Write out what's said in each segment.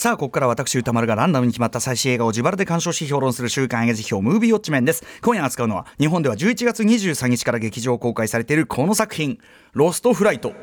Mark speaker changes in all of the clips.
Speaker 1: さあここから私歌丸がランダムに決まった最新映画を自腹で鑑賞し評論する週刊映画辞表ムービーウォッチメンです。今夜扱うのは日本では11月23日から劇場公開されているこの作品「ロストフライト」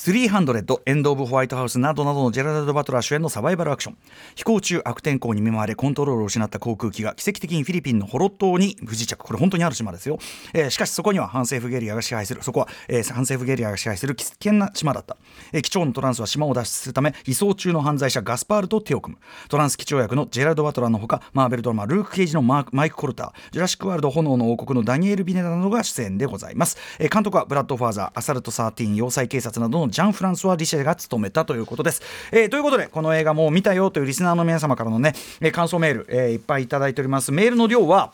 Speaker 1: 300エンド・オブ・ホワイトハウスなどなどのジェラルド・バトラー主演のサバイバルアクション。飛行中悪天候に見舞われコントロールを失った航空機が奇跡的にフィリピンのホロ島に不時着。これ本当にある島ですよ、えー、しかしそこには反政府ゲリアが支配する。そこは、えー、反政府ゲリアが支配する危険な島だった、えー、機長のトランスは島を脱出するため移送中の犯罪者ガスパールと手を組む。トランス機長役のジェラルド・バトラーのほかマーベルドラマルーク・ケイジのマイク・コルタージュラシック・ワールド炎の王国のダニエル・ビネダなどが出演でございます、えー、監督はブラッド・ファーザーアサルト・13要塞警察などのジャン・フランスワ・リシェが務めたということです、えー、ということでこの映画もう見たよというリスナーの皆様からのね、え、感想メール、え、いっぱいいただいております。メールの量は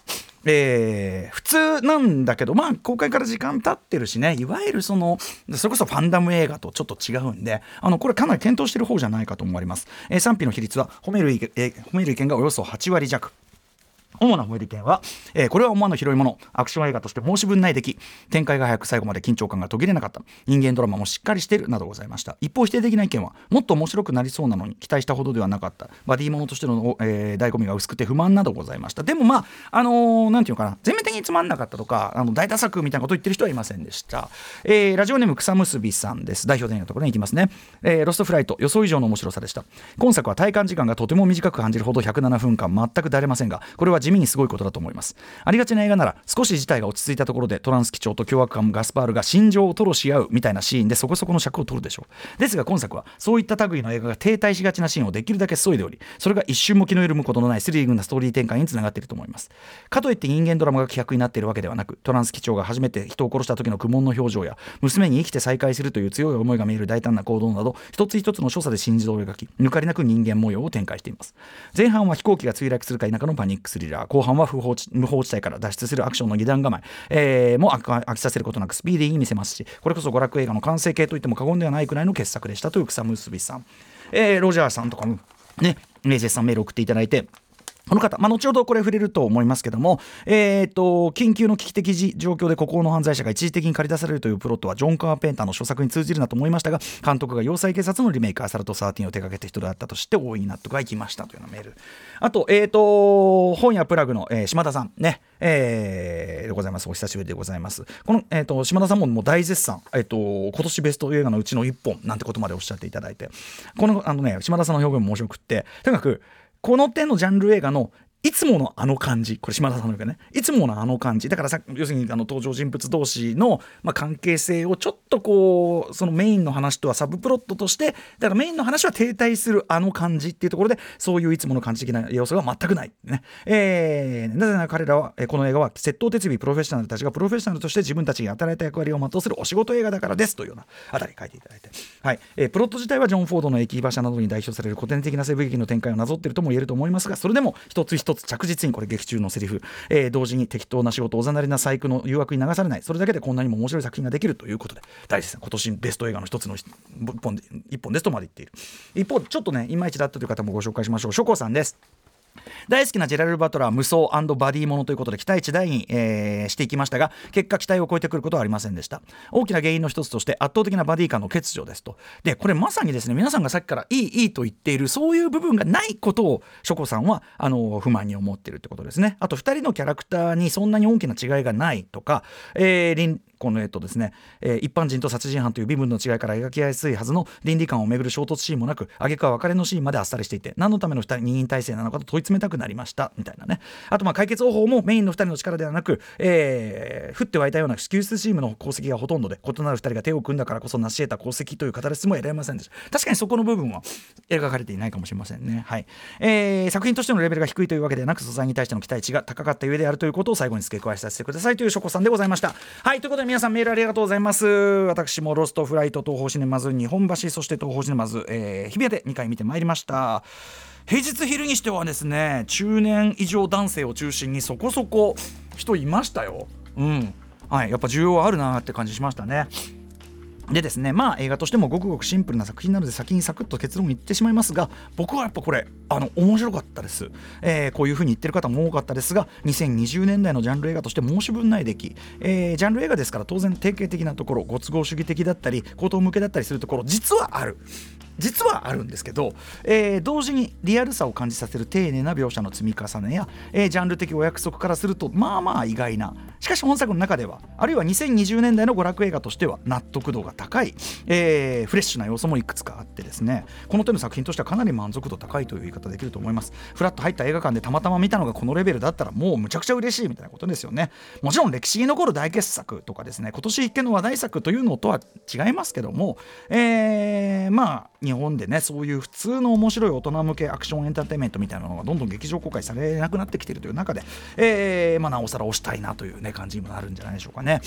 Speaker 1: えー、普通なんだけどまあ公開から時間経ってるしねいわゆるそのそれこそファンダム映画とちょっと違うんであのこれかなり検討してる方じゃないかと思われます、えー、賛否の比率は褒める、えー、褒める意見がおよそ8割弱。主な褒める点は、えー、これは思わぬ広いものアクション映画として申し分ない出来展開が早く最後まで緊張感が途切れなかった。人間ドラマもしっかりしているなどございました。一方否定的な意見はもっと面白くなりそうなのに期待したほどではなかった。バディものとしての、えー、醍醐味が薄くて不満などございました。でもまああのー、なんていうのかな。全面的につまんなかったとかあの大打作みたいなことを言ってる人はいませんでした、えー、ラジオネーム草結びさんです。代表的なところに行きますね、えー、ロストフライト予想以上の面白さでした。今作は体感時間がとても短く感じるほど107分間全くだれませんがこれは地味にすごいことだと思います。ありがちな映画なら少し事態が落ち着いたところでトランス機長と凶悪犯ガスパールが心情を吐露し合うみたいなシーンでそこそこの尺を取るでしょう。ですが今作はそういった類の映画が停滞しがちなシーンをできるだけ削いでおりそれが一瞬も気の緩むことのないスリリングなストーリー展開につながっていると思います。かといって人間ドラマが希薄になっているわけではなくトランス機長が初めて人を殺した時の苦悶の表情や娘に生きて再会するという強い思いが見える大胆な行動など一つ一つの所作で心情を描き抜かりなく人間模様を展開しています。前半は飛行機が墜落するか否かのパニックスリラー後半は不法無法地帯から脱出するアクションの二段構え。えー、も飽きさせることなくスピーディーに見せますしこれこそ娯楽映画の完成形といっても過言ではないくらいの傑作でしたという草結びさん、えー、ロジャーさんとかもね絶賛メール送っていただいてこの方、まあ、後ほどこれ触れると思いますけども、えーと、緊急の危機的状況で孤高の犯罪者が一時的に駆り出されるというプロットはジョン・カーペンターの著作に通じるなと思いましたが監督が要塞警察のリメイクアサルト13を手掛けた人だったとして大いに納得がいきましたというようなメール。あと,、えーと、本屋プラグの、えー、島田さんね。えー、でございます。お久しぶりでございます。この、えーと、島田さんももう大絶賛、えーと、今年ベスト映画のうちの1本なんてことまでおっしゃっていただいて。このあのね島田さんの表現も面白くってとにかくこの手のジャンル映画のいつものあの感じ。これ島田さんの言うかね。いつものあの感じ。だからさ要するにあの登場人物同士の、まあ、関係性をちょっとこうそのメインの話とはサブプロットとしてだからメインの話は停滞するあの感じっていうところでそういういつもの感じ的な要素が全くない。ね、えー、なぜなら彼らはこの映画は窃盗鉄尾プロフェッショナルたちがプロフェッショナルとして自分たちに与えた役割を全うするお仕事映画だからですというようなあたり書いていただいて、はい。えー、プロット自体はジョン・フォードの駅馬車などに代表される古典的な西部劇の展開をなぞっているとも言えると思いますがそれでも一つ一つ着実にこれ劇中のセリフ、えー、同時に適当な仕事おざなりな細工の誘惑に流されない。それだけでこんなにも面白い作品ができるということで。大地さん今年ベスト映画の一つの一本一本ですとまで言っている。一方ちょっとねいまいちだったという方もご紹介しましょう。諸子さんです。大好きなジェラル・バトラー無双バディものということで期待値大に、えー、していきましたが結果期待を超えてくることはありませんでした。大きな原因の一つとして圧倒的なバディ感の欠如ですと。でこれまさにですね皆さんがさっきからいいいいと言っているそういう部分がないことをショコさんはあの不満に思ってるってことですね。あと2人のキャラクターにそんなに大きな違いがないとか、えー、このえっとですね、えー、一般人と殺人犯という身分の違いから描きやすいはずの倫理観をめぐる衝突シーンもなく挙句は別れのシーンまであっさりしていて何のための二人体制なのかと問い詰めたくなりましたみたいなね。あとまあ解決方法もメインの2人の力ではなく、えー、降って湧いたような救出チームの功績がほとんどで異なる2人が手を組んだからこそ成し得た功績という語り質も得られませんでした。確かにそこの部分は描かれていないかもしれませんね。はい、えー、作品としてのレベルが低いというわけではなく素材に対しての期待値が高かった上であるということを最後に付け加えさせてくださいというショコさんでございました。はい。ということで皆さんメールありがとうございます。私もロストフライト東方シネマズ日本橋そして東方シネマズ、えー、日比谷で2回見てまいりました。平日昼にしてはですね中年以上男性を中心にそこそこ人いましたよ。うん。はいやっぱ需要はあるなって感じしましたね。でですねまあ映画としてもごくごくシンプルな作品なので先にサクッと結論言ってしまいますが僕はやっぱこれあの面白かったです、えー、こういうふうに言ってる方も多かったですが2020年代のジャンル映画として申し分ない出来、えー、ジャンル映画ですから当然定型的なところご都合主義的だったり高等向けだったりするところ実はある。実はあるんですけど、えー、同時にリアルさを感じさせる丁寧な描写の積み重ねや、えー、ジャンル的お約束からするとまあまあ意外なしかし本作の中ではあるいは2020年代の娯楽映画としては納得度が高い、えー、フレッシュな要素もいくつかあってですねこの手の作品としてはかなり満足度高いという言い方できると思います。フラッと入った映画館でたまたま見たのがこのレベルだったらもうむちゃくちゃ嬉しいみたいなことですよね。もちろん歴史に残る大傑作とかですね今年一見の話題作というのとは違いますけども、えー、まあ日本でねそういう普通の面白い大人向けアクションエンターテインメントみたいなのがどんどん劇場公開されなくなってきてるという中で、えーまあ、なおさら推したいなという、ね、感じにもなるんじゃないでしょうかね。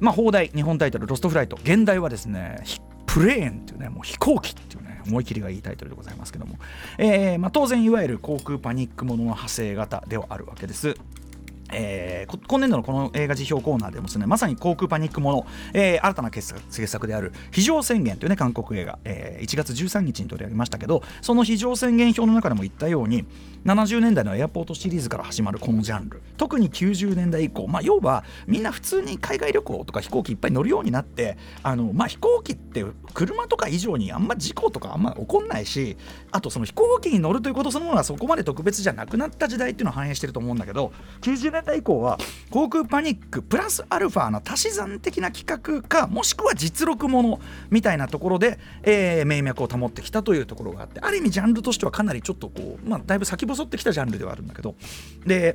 Speaker 1: まあ、放題日本タイトル「ロストフライト」現代はですねプレーンっていうねもう飛行機っていうね思い切りがいいタイトルでございますけども、えーまあ、当然いわゆる航空パニックものの派生型ではあるわけです。えー、今年度のこの映画辞表コーナーでもですねまさに航空パニックもの、えー、新たな傑作である非常宣言というね韓国映画、えー、1月13日に取り上げましたけどその非常宣言表の中でも言ったように70年代のエアポートシリーズから始まるこのジャンル。特に90年代以降、まあ、要はみんな普通に海外旅行とか飛行機いっぱい乗るようになってあの、まあ、飛行機って車とか以上にあんま事故とかあんま起こんないしあとその飛行機に乗るということそのものはそこまで特別じゃなくなった時代っていうのを反映してると思うんだけど90年代以降は航空パニックプラスアルファの足し算的な企画かもしくは実録ものみたいなところで、えー、名脈を保ってきたというところがあってある意味ジャンルとしてはかなりちょっとこう、まあ、だいぶ先細ってきたジャンルではあるんだけど。で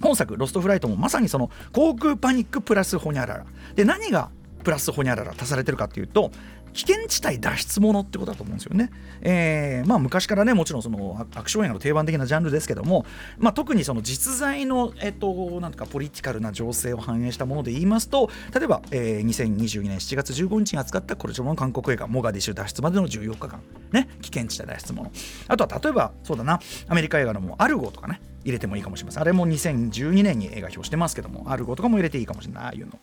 Speaker 1: 本作「ロストフライト」もまさにその航空パニックプラスホニャララ。で何がプラスホニャララ足されてるかっていうと危険地帯脱出ものってことだと思うんですよね。えー、まあ昔からねもちろんそのアクション映画の定番的なジャンルですけども、まあ、特にその実在の、えっと、なんとかポリティカルな情勢を反映したもので言いますと例えば、えー、2022年7月15日に扱ったこれの韓国映画「モガディシュ脱出までの14日間」ね危険地帯脱出ものあとは例えばそうだなアメリカ映画のもアルゴとかね入れてもいいかもしれませんあれも2012年に映画表してますけどもアルゴとかも入れていいかもしれないああいうの。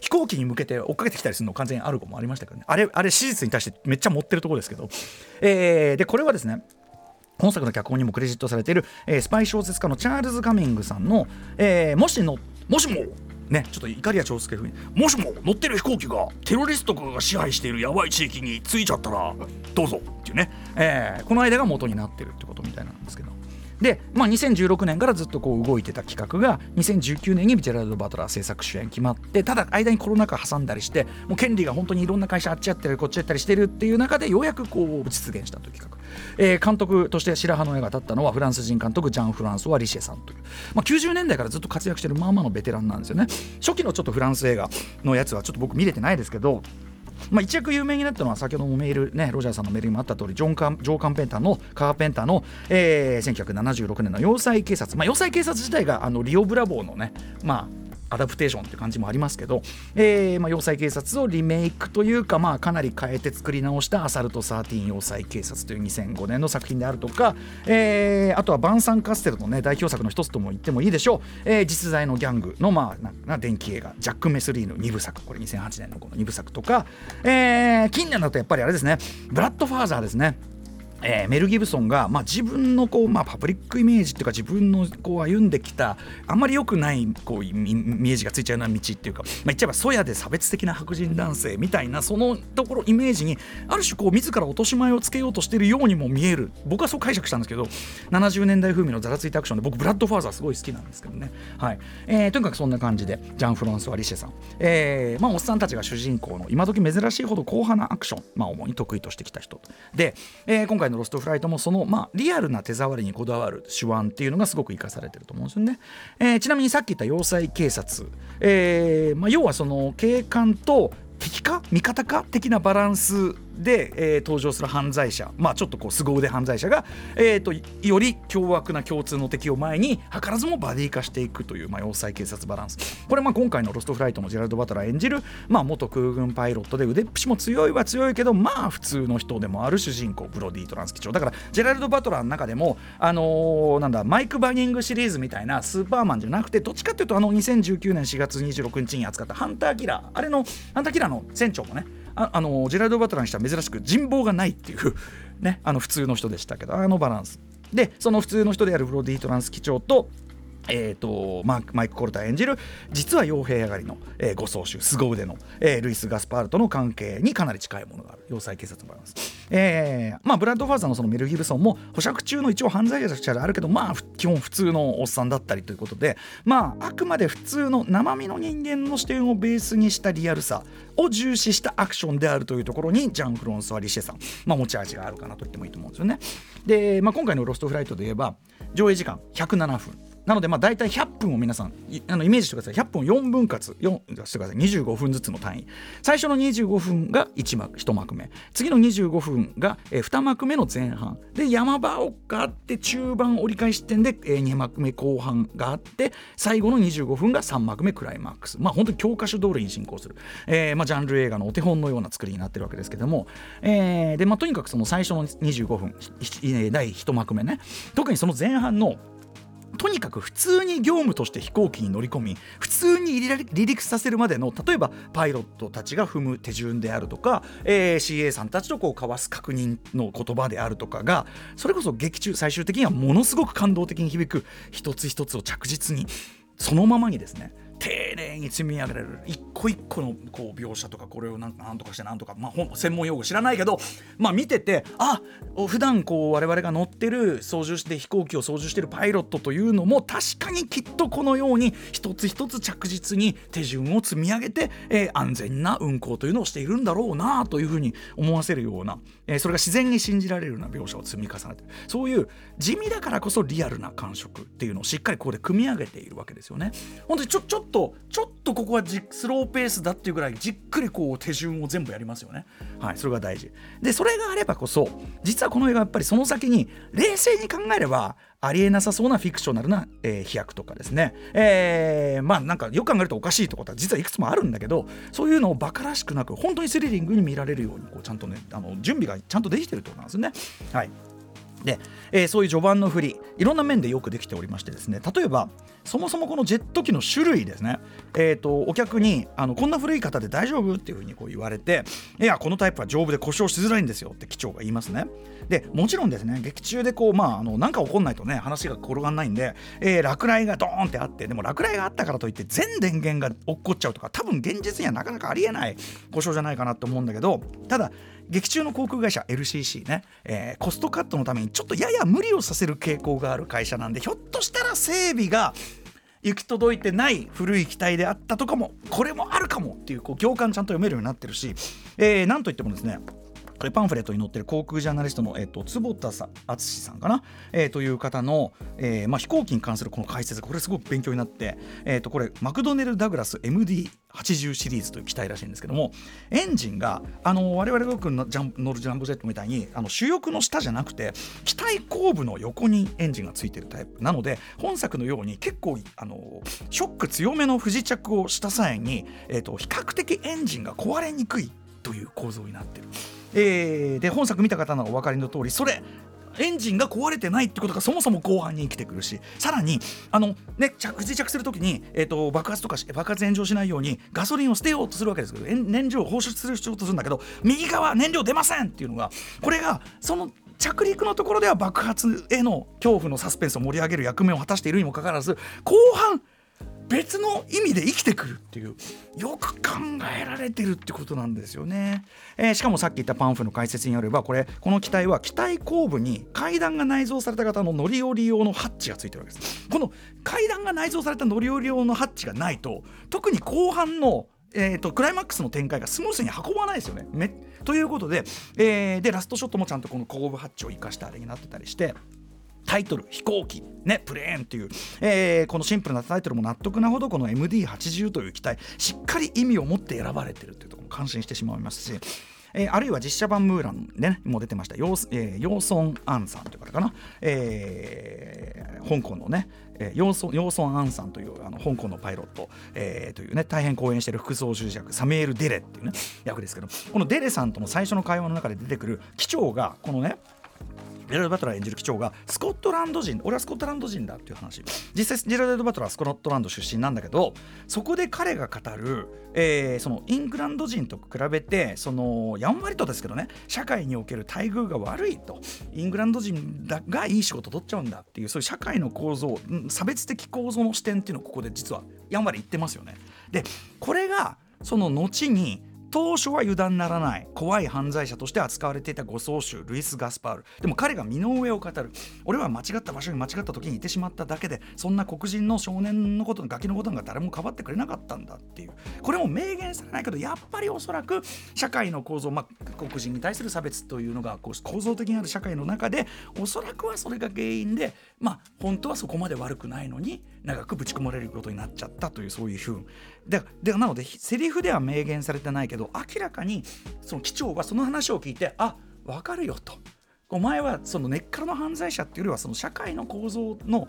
Speaker 1: 飛行機に向けて追っかけてきたりするの完全にある子もありましたけどね。あれあれ史実に対してめっちゃ持ってるところですけど、えー、でこれはですね本作の脚本にもクレジットされている、えー、スパイ小説家のチャールズ・カミングさんの、えー、もしのもしもね、ちょっと怒りは長介風にもしも乗ってる飛行機がテロリストが支配しているやばい地域に着いちゃったらどうぞっていうね、えー、この間が元になってるってことみたいなんですけど。で、まあ、2016年からずっとこう動いてた企画が2019年にジェラルド・バトラー制作主演決まってただ間にコロナ禍挟んだりしてもう権利が本当にいろんな会社あっちやったりこっちやったりしてるっていう中でようやくこう実現したという企画、えー、監督として白羽の絵が立ったのはフランス人監督ジャン・フランソワ・リシェさんという、まあ、90年代からずっと活躍してるまあまあのベテランなんですよね。初期のちょっとフランス映画のやつはちょっと僕見れてないですけどまあ、一躍有名になったのは先ほどもメールねロジャーさんのメールにもあった通りジョンカンジョー・カンペンターのカーペンターの、えー、1976年の要塞警察、まあ、要塞警察自体があのリオ・ブラボーのねまあアダプテーションって感じもありますけど、えーまあ、要塞警察をリメイクというか、まあ、かなり変えて作り直した「アサルト13要塞警察」という2005年の作品であるとか、えー、あとはバンサン・カステルの、ね、代表作の一つとも言ってもいいでしょう、えー、実在のギャングの、まあ、なな電気映画ジャック・メスリーの2部作これ2008年のこの2部作とか、えー、近年だとやっぱりあれですねブラッドファーザーですね。えー、メル・ギブソンが、まあ、自分のこう、まあ、パブリックイメージっていうか自分のこう歩んできたあんまり良くないこうイメージがついちゃうような道っていうか、まあ、言っちゃえばそやで差別的な白人男性みたいなそのところイメージにある種こう自ら落とし前をつけようとしているようにも見える。僕はそう解釈したんですけど70年代風味のざらついたアクションで僕ブラッドファーザーすごい好きなんですけどね、はい。えー、とにかくそんな感じでジャン・フランスワ・リシェさん、えーまあ、おっさんたちが主人公の今時珍しいほど硬派なアクション、まあ、主に得意としてきた人。で、えー、今回の「ロストフライト」もそその、まあ、リアルな手触りにこだわる手腕っていうのがすごく生かされてると思うんですよね。えー、ちなみにさっき言った要塞警察、えーまあ、要はその警官と敵か味方か的なバランスで、えー、登場する犯罪者、まあ、ちょっとこう凄腕犯罪者が、えーと、より凶悪な共通の敵を前に図らずもバディ化していくという、まあ、要塞警察バランス。これまあ今回の「ロストフライト」のジェラルド・バトラー演じる、まあ、元空軍パイロットで腕っぷしも強いは強いけどまあ普通の人でもある主人公ブロディ・トランス機長だからジェラルド・バトラーの中でも、あのー、なんだマイク・バニングシリーズみたいなスーパーマンじゃなくてどっちかっていうとあの2019年4月26日に扱ったハンターキラー。あれのハンターキラーの船長もねああのジェラルド・バトラーにしては珍しく人望がないっていう ねあの普通の人でしたけどあのバランス。でその普通の人であるフロディ・トランス機長とえーと、マイク・コルター演じる実は傭兵上がりの、えー、護送手凄腕の、えー、ルイス・ガスパールとの関係にかなり近いものがある。要塞警察もありますえーまあ、ブラッドファーザーのそのメル・ギブソンも保釈中の一応犯罪者であるけどまあ基本普通のおっさんだったりということでまああくまで普通の生身の人間の視点をベースにしたリアルさを重視したアクションであるというところにジャン・フロンソワ・リシェさん、まあ、持ち味があるかなと言ってもいいと思うんですよね。で、まあ、今回の「ロストフライト」で言えば上映時間107分なのでまあ大体100分を皆さんあのイメージしてください。100分を4分割。4してください。25分ずつの単位。最初の25分が 1, 幕1幕目。次の25分が、え2幕目の前半。で山場をがあって中盤折り返し点で、え2幕目後半があって最後の25分が3幕目クライマックス。まあ本当に教科書通りに進行する、えーまあ、ジャンル映画のお手本のような作りになってるわけですけども、えーでまあ、とにかくその最初の25分第1幕目ね。特にその前半のとにかく普通に業務として飛行機に乗り込み普通に離陸させるまでの例えばパイロットたちが踏む手順であるとか、えー、CA さんたちとこう交わす確認の言葉であるとかがそれこそ劇中最終的にはものすごく感動的に響く一つ一つを着実にそのままにですね丁寧に積み上げられる。一個一個のこう描写とかこれをなんなんとかしてなんとか、まあ、専門用語知らないけど、まあ、見ててあ普段こう我々が乗ってる操縦して飛行機を操縦してるパイロットというのも確かにきっとこのように一つ一つ着実に手順を積み上げて、えー、安全な運行というのをしているんだろうなというふうに思わせるような、えー、それが自然に信じられるような描写を積み重ねてそういう地味だからこそリアルな感触っていうのをしっかりここで組み上げているわけですよね。本当にちょちょっとちょっとここはスローペースだっていうぐらいじっくりこう手順を全部やりますよね。はい、それが大事。でそれがあればこそ実はこの映画やっぱりその先に冷静に考えればありえなさそうなフィクショナルな、えー、飛躍とかですね、えー、まあなんかよく考えるとおかしいところは実はいくつもあるんだけどそういうのをバカらしくなく本当にスリリングに見られるようにこうちゃんとねあの準備がちゃんとできてるってことなんですね。はいで、えー、そういう序盤の振りいろんな面でよくできておりましてですね例えばそもそもこのジェット機の種類ですね、えーと、お客にあのこんな古い方で大丈夫っていうふうにこう言われていやこのタイプは丈夫で故障しづらいんですよって機長が言いますね。でもちろんですね劇中でこうまああのなんか起こんないとね話が転がんないんで、えー、落雷がドーンってあってでも落雷があったからといって全電源が落っこっちゃうとか多分現実にはなかなかありえない故障じゃないかなと思うんだけどただ劇中の航空会社 LCC ね、えー、コストカットのためにちょっとやや無理をさせる傾向がある会社なんでひょっとしたら整備が行き届いてない古い機体であったとかもこれもあるかもっていうこう行間ちゃんと読めるようになってるし、えー、なんといってもですねこれパンフレットに載ってる航空ジャーナリストの、えーと、坪田敦さんかな、えー、という方の、えーまあ、飛行機に関するこの解説これすごく勉強になって、えー、とこれマクドネル・ダグラス MD80 シリーズという機体らしいんですけどもエンジンがあの我々がよく乗るジャンボジェットみたいにあの主翼の下じゃなくて機体後部の横にエンジンがついてるタイプなので本作のように結構あのショック強めの不時着をした際に、えーと比較的エンジンが壊れにくいという構造になってる。えー、で本作見た方のお分かりの通りそれエンジンが壊れてないってことがそもそも後半に生きてくるしさらにあの、ね、着自着するときに、えーと、爆発とか爆発炎上しないようにガソリンを捨てようとするわけですけど燃料を放出する必要とするんだけど右側燃料出ませんっていうのがこれがその着陸のところでは爆発への恐怖のサスペンスを盛り上げる役目を果たしているにもかかわらず後半別の意味で生きてくるっていうよく考えられてるってことなんですよね、えー、しかもさっき言ったパンフの解説によればこれこの機体は機体後部に階段が内蔵された型の乗り降り用のハッチがついてるわけですこの階段が内蔵された乗り降り用のハッチがないと特に後半のえーと、クライマックスの展開がスムーズに運ばないですよね。めということで,、えー、でラストショットもちゃんとこの後部ハッチを生かしたあれになってたりしてタイトル飛行機ねプレーンっていう、えー、このシンプルなタイトルも納得なほどこの MD80 という機体しっかり意味を持って選ばれてるっていうところも感心してしまいますしえー、あるいは実写版ムーランで、ね、も出てましたヨー,、えー、ヨーソン・アンさんという方かな、えー、香港のね、えー、ヨーソンヨーソン・アンさんというあの香港のパイロット、えー、というね大変講演している副操縦役サミュエル・デレっていうね役ですけどこのデレさんとの最初の会話の中で出てくる機長がこのねジェラルド・バトラー演じる機長がスコットランド人俺はスコットランド人だっていう話実際ジェラルド・バトラーはスコットランド出身なんだけどそこで彼が語る、えー、そのイングランド人と比べてそのやんわりとですけどね社会における待遇が悪いとイングランド人だがいい仕事取っちゃうんだっていうそういう社会の構造差別的構造の視点っていうのをここで実はやんわり言ってますよね。でこれがその後に当初は油断ならない怖い犯罪者として扱われていた護送囚ルイス・ガスパール。でも彼が身の上を語る。俺は間違った場所に間違った時にいてしまっただけでそんな黒人の少年のことガキのことが誰もかばってくれなかったんだっていう。これも明言されないけどやっぱりおそらく社会の構造、まあ、黒人に対する差別というのがこう構造的にある社会の中でおそらくはそれが原因でまあ本当はそこまで悪くないのに長くぶち込まれることになっちゃったというそういうふうででなのでセリフでは明言されてないけど明らかにその機長はその話を聞いてあ分かるよと。お前はその根っからの犯罪者っていうよりはその社会の構造の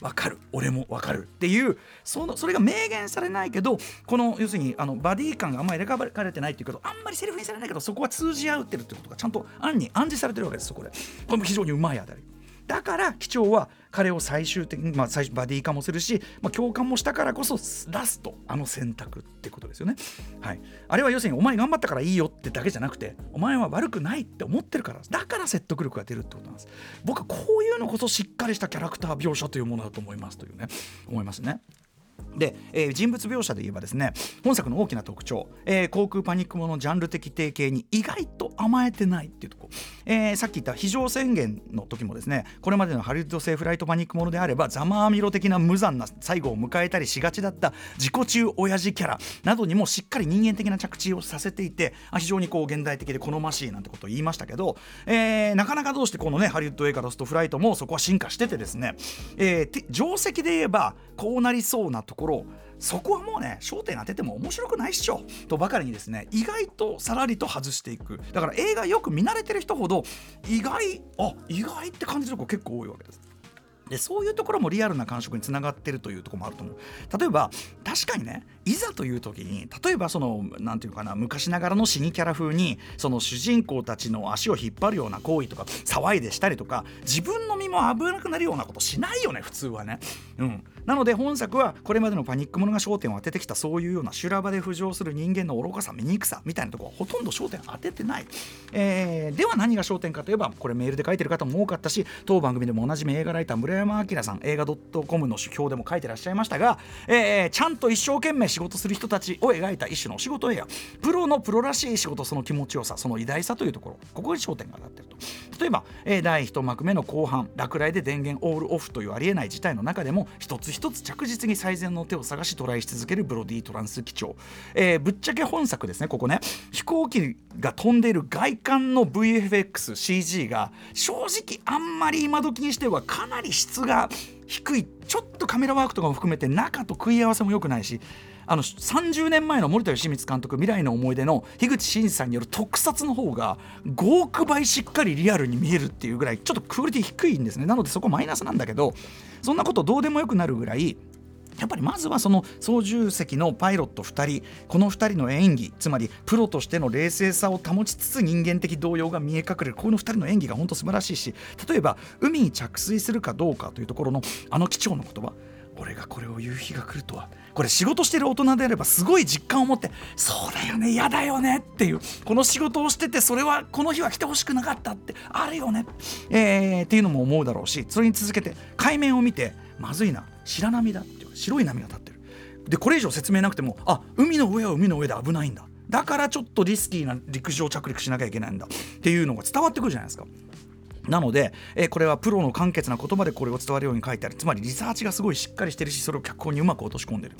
Speaker 1: 分かる。俺も分かる。っていうそのそれが明言されないけどこの要するにあのバディ感があんまり描かれてないっていうけどあんまりセリフにされないけどそこは通じ合ってるってことがちゃんと暗に暗示されてるわけですそこで。これも非常にうまいあたり。だから機長は彼を最終的に、まあ、最初バディ化もするし、まあ、共感もしたからこそラストあの選択ってことですよね。はい、あれは要するにお前頑張ったからいいよってだけじゃなくてお前は悪くないって思ってるからだから説得力が出るってことなんです。僕はこういうのこそしっかりしたキャラクター描写というものだと思いますというね思いますね。で、えー、人物描写で言えばですね本作の大きな特徴、えー、航空パニックものジャンル的定型に意外と甘えてないっていうとこ、えー、さっき言った非常宣言の時もですねこれまでのハリウッド製フライトパニックものであればざまあみろ的な無残な最後を迎えたりしがちだった自己中親父キャラなどにもしっかり人間的な着地をさせていて非常にこう現代的で好ましいなんてことを言いましたけど、えー、なかなかどうしてこのねハリウッド映画ロストフライトもそこは進化しててですね、えー、定石で言えばこうなりそうなところそこはもうね焦点当てても面白くないっしょ。とばかりにですね意外とさらりと外していく。だから映画よく見慣れてる人ほど意外あ意外って感じるとこ結構多いわけです。でそういうところもリアルな感触につながってるというところもあると思う。例えば確かにねいざという時に例えばその何て言うかな昔ながらの死にキャラ風にその主人公たちの足を引っ張るような行為とか騒いでしたりとか自分の身も危なくなるようなことしないよね普通はね。うん、なので本作はこれまでのパニックものが焦点を当ててきたそういうような修羅場で浮上する人間の愚かさ醜さみたいなとこはほとんど焦点当ててない。えー、では何が焦点かといえばこれメールで書いてる方も多かったし当番組でもおなじみ映画ライター村山明さん映画 .com の主表でも書いてらっしゃいましたが、えー、ちゃんと一生懸命仕事する人たちを描いた一種の仕事映画プロのプロらしい仕事その気持ちよさその偉大さというところここに焦点が当たってると。例えば、えー、第1幕目の後半落雷で電源オールオフというありえない事態の中でも一つ一つ着実に最善の手を探しトライし続けるブロディ・トランス機長、えー、ぶっちゃけ本作ですねここね。飛行機が飛んでいる外観の VFXCG が正直あんまり今時にしてはかなり質が低いちょっとカメラワークとかも含めて中と食い合わせも良くないしあの30年前の森田芳光監督未来の思い出の樋口真嗣さんによる特撮の方が5億倍しっかりリアルに見えるっていうぐらいちょっとクオリティ低いんですね。なのでそこマイナスなんだけどそんなことどうでもよくなるぐらいやっぱりまずはその操縦席のパイロット2人この2人の演技つまりプロとしての冷静さを保ちつつ人間的動揺が見え隠れる。この2人の演技が本当素晴らしいし例えば海に着水するかどうかというところのあの貴重な言葉俺がこれを言う日が来るとはこれ仕事してる大人であればすごい実感を持ってそうだよね嫌だよねっていうこの仕事をしててそれはこの日は来てほしくなかったってあるよね、え、っていうのも思うだろうしそれに続けて海面を見てまずいな。白波だ白い波が立ってる。でこれ以上説明なくてもあ海の上は海の上で危ないんだ。だからちょっとリスキーな陸上着陸しなきゃいけないんだ。っていうのが伝わってくるじゃないですか。なので、えー、これはプロの簡潔な言葉でこれを伝わるように書いてある。つまりリサーチがすごいしっかりしてるしそれを脚本にうまく落とし込んでる。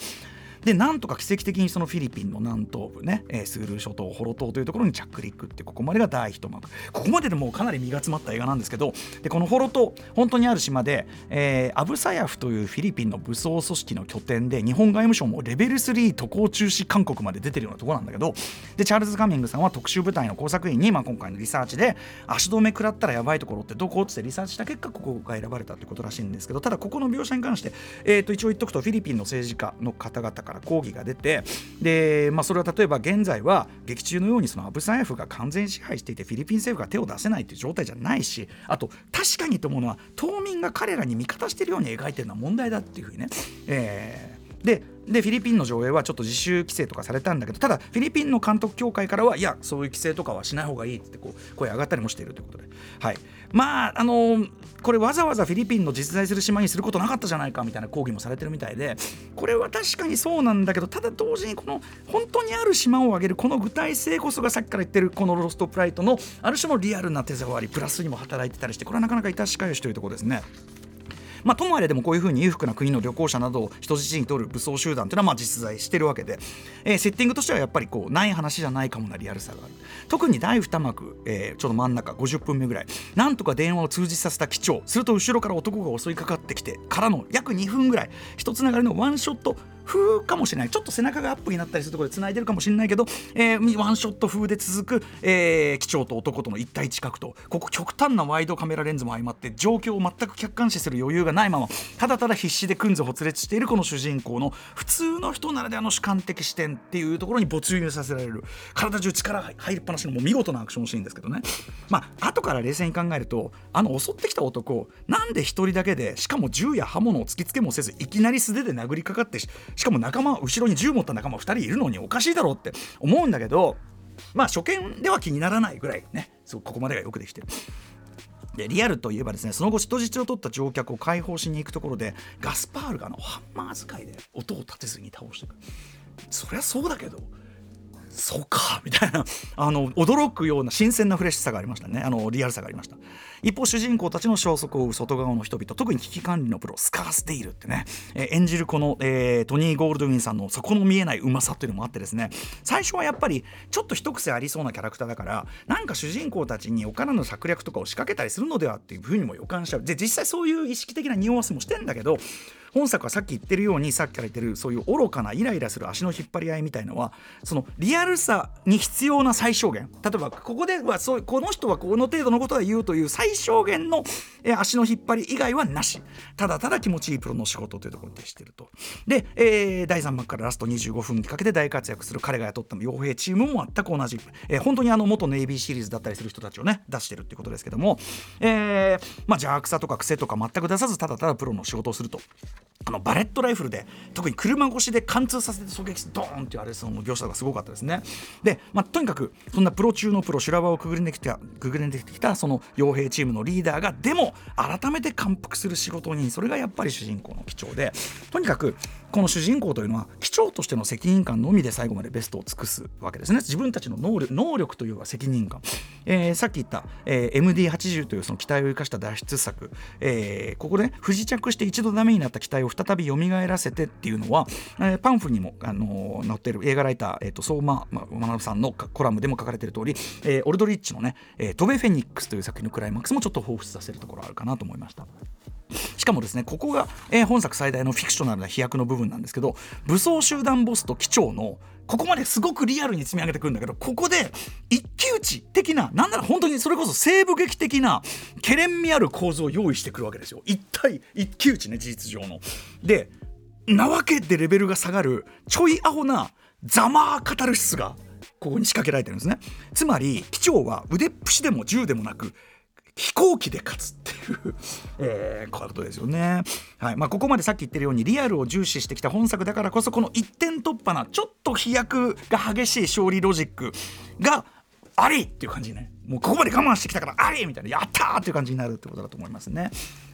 Speaker 1: でなんとか奇跡的にそのフィリピンの南東部ね、えー、スールー諸島ホロ島というところに着陸ってここまでが第一幕。ここまででもうかなり身が詰まった映画なんですけどでこのホロ島本当にある島で、えー、アブサヤフというフィリピンの武装組織の拠点で日本外務省もレベル3渡航中止勧告まで出てるようなところなんだけどでチャールズ・カミングさんは特殊部隊の工作員に、まあ、今回のリサーチで足止め食らったらやばいところってどこ？ってリサーチした結果ここが選ばれたということらしいんですけどただここの描写に関して、えー、と一応言っとくとフィリピンの政治家の方々から抗議が出てで、まあ、それは例えば現在は劇中のようにそのアブサイフが完全支配していてフィリピン政府が手を出せないという状態じゃないしあと確かにと思うのは島民が彼らに味方しているように描いてるのは問題だっていうふうにね、えーででフィリピンの上映はちょっと自主規制とかされたんだけどただフィリピンの監督協会からはいやそういう規制とかはしない方がいいってこう声上がったりもしているということで、はい、まああのー、これわざわざフィリピンの実在する島にすることなかったじゃないかみたいな抗議もされてるみたいでこれは確かにそうなんだけどただ同時にこの本当にある島を挙げるこの具体性こそがさっきから言ってるこのロストプライトのある種のリアルな手触りプラスにも働いてたりしてこれはなかなか致し返しというところですね。まあ、ともあれでもこういうふうに裕福な国の旅行者などを人質に取る武装集団というのはまあ実在してるわけで、えー、セッティングとしてはやっぱりこうない話じゃないかもなリアルさがある。特に第2幕、えー、ちょっと真ん中50分目ぐらいなんとか電話を通じさせた機長すると後ろから男が襲いかかってきてからの約2分ぐらい一つながりのワンショット風かもしれない。ちょっと背中がアップになったりするところで繋いでるかもしれないけど、えー、ワンショット風で続く、えー、機長と男との一対一角とここ極端なワイドカメラレンズも相まって状況を全く客観視する余裕がないままただただ必死でくんずほつれつしているこの主人公の普通の人ならではの主観的視点っていうところに没入させられる。体中力入りっぱなしのもう見事なアクションシーンですけどね。まあ後から冷静に考えるとあの襲ってきた男なんで一人だけでしかも銃や刃物を突きつけもせずいきなり素手で殴りかかってしかも仲間後ろに銃持った仲間2人いるのにおかしいだろうって思うんだけどまあ初見では気にならないぐらいね。すごここまでがよくできてる。でリアルといえばですねその後人質を取った乗客を解放しに行くところでガスパールがのハンマー使いで音を立てずに倒していくそりゃそうだけどそうかみたいなあの驚くような新鮮なフレッシュさがありましたね。あのリアルさがありました。一方主人公たちの消息を追う外側の人々特に危機管理のプロスカース・デイルってね、えー、演じるこの、えー、トニー・ゴールドウィンさんのそこの見えないうまさというのもあってですね最初はやっぱりちょっと一癖ありそうなキャラクターだからなんか主人公たちにおからぬ策略とかを仕掛けたりするのではっていうふうにも予感しちゃう。で実際そういう意識的な匂わせもしてんだけど本作はさっき言ってるようにさっきから言ってるそういう愚かなイライラする足の引っ張り合いみたいのはそのリアルさに必要な最小限。例えばここではそうこの人はこの程度のことは言うという最小限の、え足の引っ張り以外はなし。ただただ気持ちいいプロの仕事というところに徹してると。で、えー、第3幕からラスト25分にかけて大活躍する彼が雇った傭兵チームも全く同じ、えー、本当にあの元ネイビーシリーズだったりする人たちをね出してるっていうことですけども、えー、まあ邪悪さとか癖とか全く出さずただただプロの仕事をすると。あのバレットライフルで特に車越しで貫通させて狙撃してドーンっていうあれその描写がすごかったですね。で、まあ、とにかくそんなプロ中のプロ修羅場をくぐり抜けてきたその傭兵チームチームのリーダーがでも改めて感服する仕事にそれがやっぱり主人公の機長でとにかくこの主人公というのは機長としての責任感のみで最後までベストを尽くすわけですね。自分たちの能力能力というか責任感、えー、さっき言った、えー、MD80 というその機体を生かした脱出策、えー、ここで、ね、不時着して一度ダメになった機体を再び蘇らせてっていうのは、えー、パンフにも、あのー、載ってる映画ライター、えーと、相馬学さんのコラムでも書かれている通り、えー、オルドリッチのね、えー、トベフェニックスという作品のクライマックスもちょっと彷彿させるところあるかなと思いました。しかもですねここが、本作最大のフィクショナルな飛躍の部分なんですけど武装集団ボスと機長のここまですごくリアルに積み上げてくるんだけどここで一騎打ち的ななんなら本当にそれこそ西部劇的なけれんみある構図を用意してくるわけですよ一対一騎打ちね事実上の。でなわけでレベルが下がるちょいアホなザマーカタルシスがここに仕掛けられてるんですねつまり機長は腕っぷしでも銃でもなく飛行機で勝つっていう えー、ことですよね。はいまあ、ここまでさっき言ってるようにリアルを重視してきた本作だからこそこの一点突破なちょっと飛躍が激しい勝利ロジックがありっていう感じねもうここまで我慢してきたからありみたいなやったーっていう感じになるってことだと思いますね。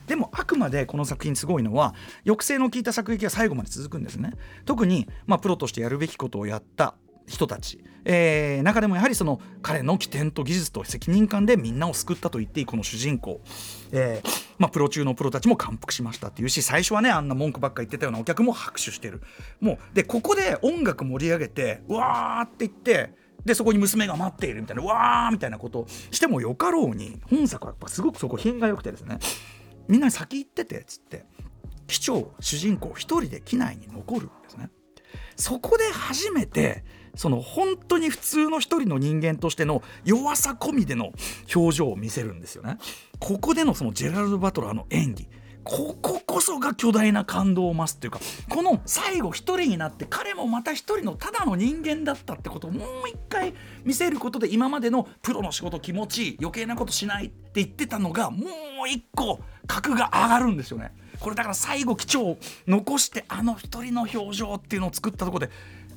Speaker 1: でもあくまでこの作品すごいのは抑制の効いた作劇が最後まで続くんですね。特に、まあ、プロとしてやるべきことをやった人たち、えー、中でもやはりその彼の起点と技術と責任感でみんなを救ったと言っていいこの主人公、えーまあ、プロ中のプロたちも感服しましたっていうし最初はねあんな文句ばっか言ってたようなお客も拍手してる。もうでここで音楽盛り上げてうわーって言ってでそこに娘が待っているみたいなわーみたいなことしてもよかろうに本作はやっぱすごくそこ品が良くてですねみんな先行っててっつって機長主人公一人で機内に残るんですね。そこで初めてその本当に普通の一人の人間としての弱さ込みでの表情を見せるんですよね。ここでのそのジェラルド・バトラーの演技こここそが巨大な感動を増すっていうかこの最後一人になって彼もまた一人のただの人間だったってことをもう一回見せることで今までのプロの仕事気持ちいい余計なことしないって言ってたのがもう一個格が上がるんですよね。これだから最後基調を残してあの一人の表情っていうのを作ったところで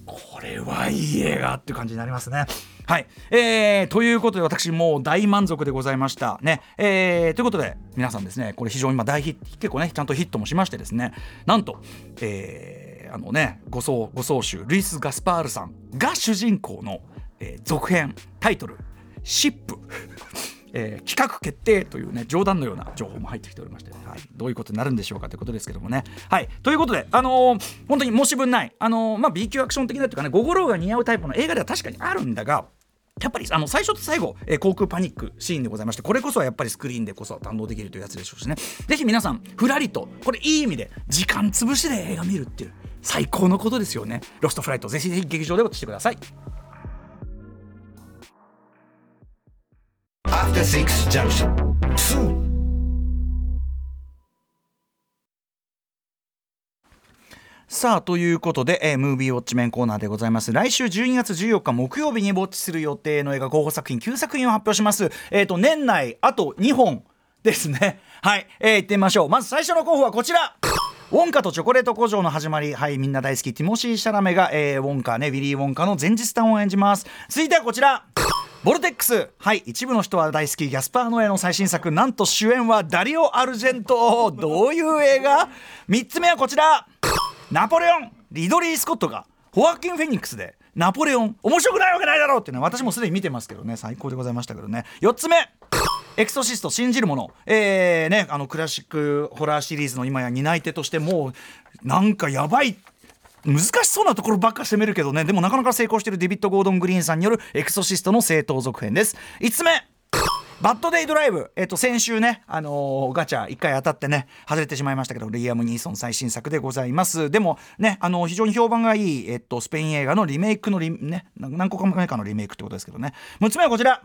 Speaker 1: これはいい映画っていう感じになりますね。はい、えー、ということで私もう大満足でございましたね。えー、ということで皆さんですねこれ非常に今大ヒット結構ねちゃんとヒットもしましてですねなんと、えー、あのねご奏ご奏集ルイス・ガスパールさんが主人公の、えー、続編タイトル「シップ」えー、企画決定というね冗談のような情報も入ってきておりまして、はい、どういうことになるんでしょうかということですけどもね。はいということで、あのー、本当に申し分ない、あのー、まあ、B 級アクション的なというかね、ゴゴローが似合うタイプの映画では確かにあるんだが、やっぱりあの最初と最後、えー、航空パニックシーンでございましてこれこそはやっぱりスクリーンでこそ堪能できるというやつでしょうしね。ぜひ皆さんふらりとこれいい意味で時間潰しで映画見るっていう最高のことですよね。ロストフライトぜひぜひ劇場でウォッチしてください。After Six Junction. 2さあということで、えー、ムービーウォッチメンコーナーでございます。来週12月14日木曜日にウォッチする予定の映画候補作品9作品を発表します。えっ、ー、と年内あと2本ですね。はい、えー、行ってみましょう。まず最初の候補はこちら。ウォンカとチョコレート工場の始まり、はい、みんな大好き、ティモシー・シャラメが、えー、ウォンカね、ウィリー・ウォンカの前日談を演じます。続いてはこちら。ボルテックス。はい一部の人は大好きギャスパー・ノエの最新作。なんと主演はダリオ・アルジェント。どういう映画 ?3 つ目はこちら。ナポレオン。リドリー・スコットがホアキン・フェニックスでナポレオン面白くないわけないだろう！っていうのは私もすでに見てますけどね。最高でございましたけどね。4つ目。エクソシスト。信じるものえーねあのクラシックホラーシリーズの今や担い手としてもうなんかやばい難しそうなところばっか攻めるけどねでもなかなか成功してるデビッド・ゴードン・グリーンさんによるエクソシストの正統続編です5つ目バッドデイドライブ、えっと、先週ね、あのー、ガチャ1回当たってね、外れてしまいましたけど、リアム・ニーソン最新作でございます。でもね、あのー、非常に評判がいい、えっと、スペイン映画のリメイクのリ、ね、何個か目かのリメイクってことですけどね。6つ目はこちら。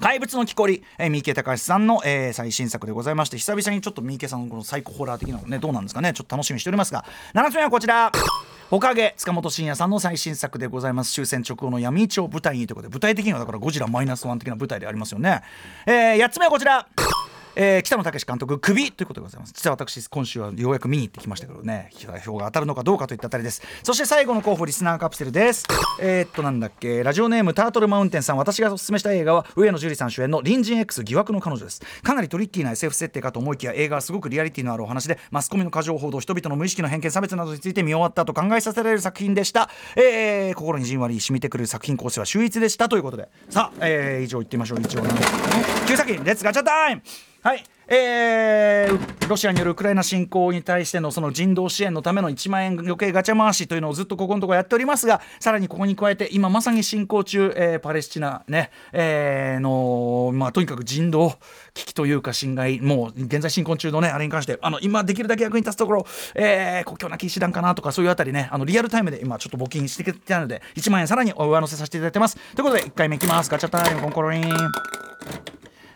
Speaker 1: 怪物の木こり、えー、三池隆さんの、えー、最新作でございまして久々にちょっと三池さんのこのサイコホラー的なのねどうなんですかね？ちょっと楽しみにしておりますが7つ目はこちら。ほかげ塚本慎也さんの最新作でございます。終戦直後の闇市を舞台にということで舞台的にはだからゴジラマイナスワン的な舞台でありますよね、えー、8つ目はこちらえー、北野武監督首ということでございます。実は私今週はようやく見に行ってきましたけどね。票が当たるのかどうかといったあたりです。そして最後の候補リスナーカプセルです。え、っとなんだっけ。ラジオネームタートルマウンテンさん。私がおすすめした映画は上野樹里さん主演の隣人 X 疑惑の彼女です。かなりトリッキーな SF 設定かと思いきや映画はすごくリアリティのあるお話でマスコミの過剰報道人々の無意識の偏見差別などについて見終わったあと考えさせられる作品でした、えー、心にじんわり染みてくる作品構成は秀逸でしたということで。さあ、えー、以上言ってみましょう。一応なんで。すけどね9作品 Let's ガチャタイムはい。えー、ロシアによるウクライナ侵攻に対してのその人道支援のための1万円余計ガチャ回しというのをずっとここのところやっておりますがさらにここに加えて今まさに進行中、えー、パレスチナね、えー、の、まあ、とにかく人道危機というか侵害もう現在進行中のねあれに関してあの今できるだけ役に立つところ、えー、国境なき医師団かなとかそういうあたりねあのリアルタイムで今ちょっと募金してきたので1万円さらにお上乗せさせていただいてます。ということで1回目いきます。ガチャタイムコンコロリン。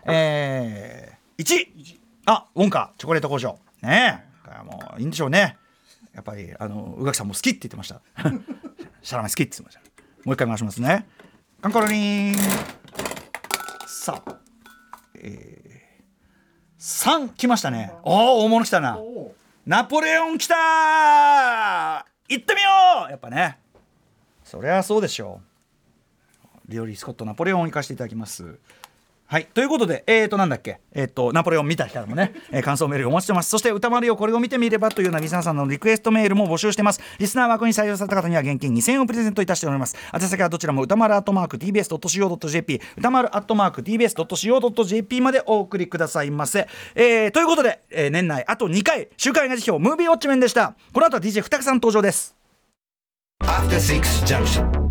Speaker 1: えー、1あウォンカチョコレート工場。ねえ。もういいんでしょうね。やっぱりあの宇垣さんも好きって言ってました。シャラメ好きって言ってました。もう一回回しますね。カンコロリン。さあ。えー、3来ましたね。おお大物来たな。ナポレオン来た行ってみよう。やっぱね。そりゃそうでしょう。リオリー・スコットナポレオンを行かせていただきます。はい。ということでえーとなんだっけ？えっ、ー、とナポレオン見た人もね、えー、感想メールお待ちしてます。そして歌丸よこれを見てみればというようなリスナーさんのリクエストメールも募集してます。リスナー枠に採用された方には現金2000円をプレゼントいたしております。宛先はどちらも歌丸アットマーク TBS.CO.JP 歌丸アットマーク TBS.CO.JP までお送りくださいませ、えー、ということで、えー、年内あと2回週刊映画辞表ムービーウォッチメンでした。この後は DJ 二木さん登場です。After Six Junction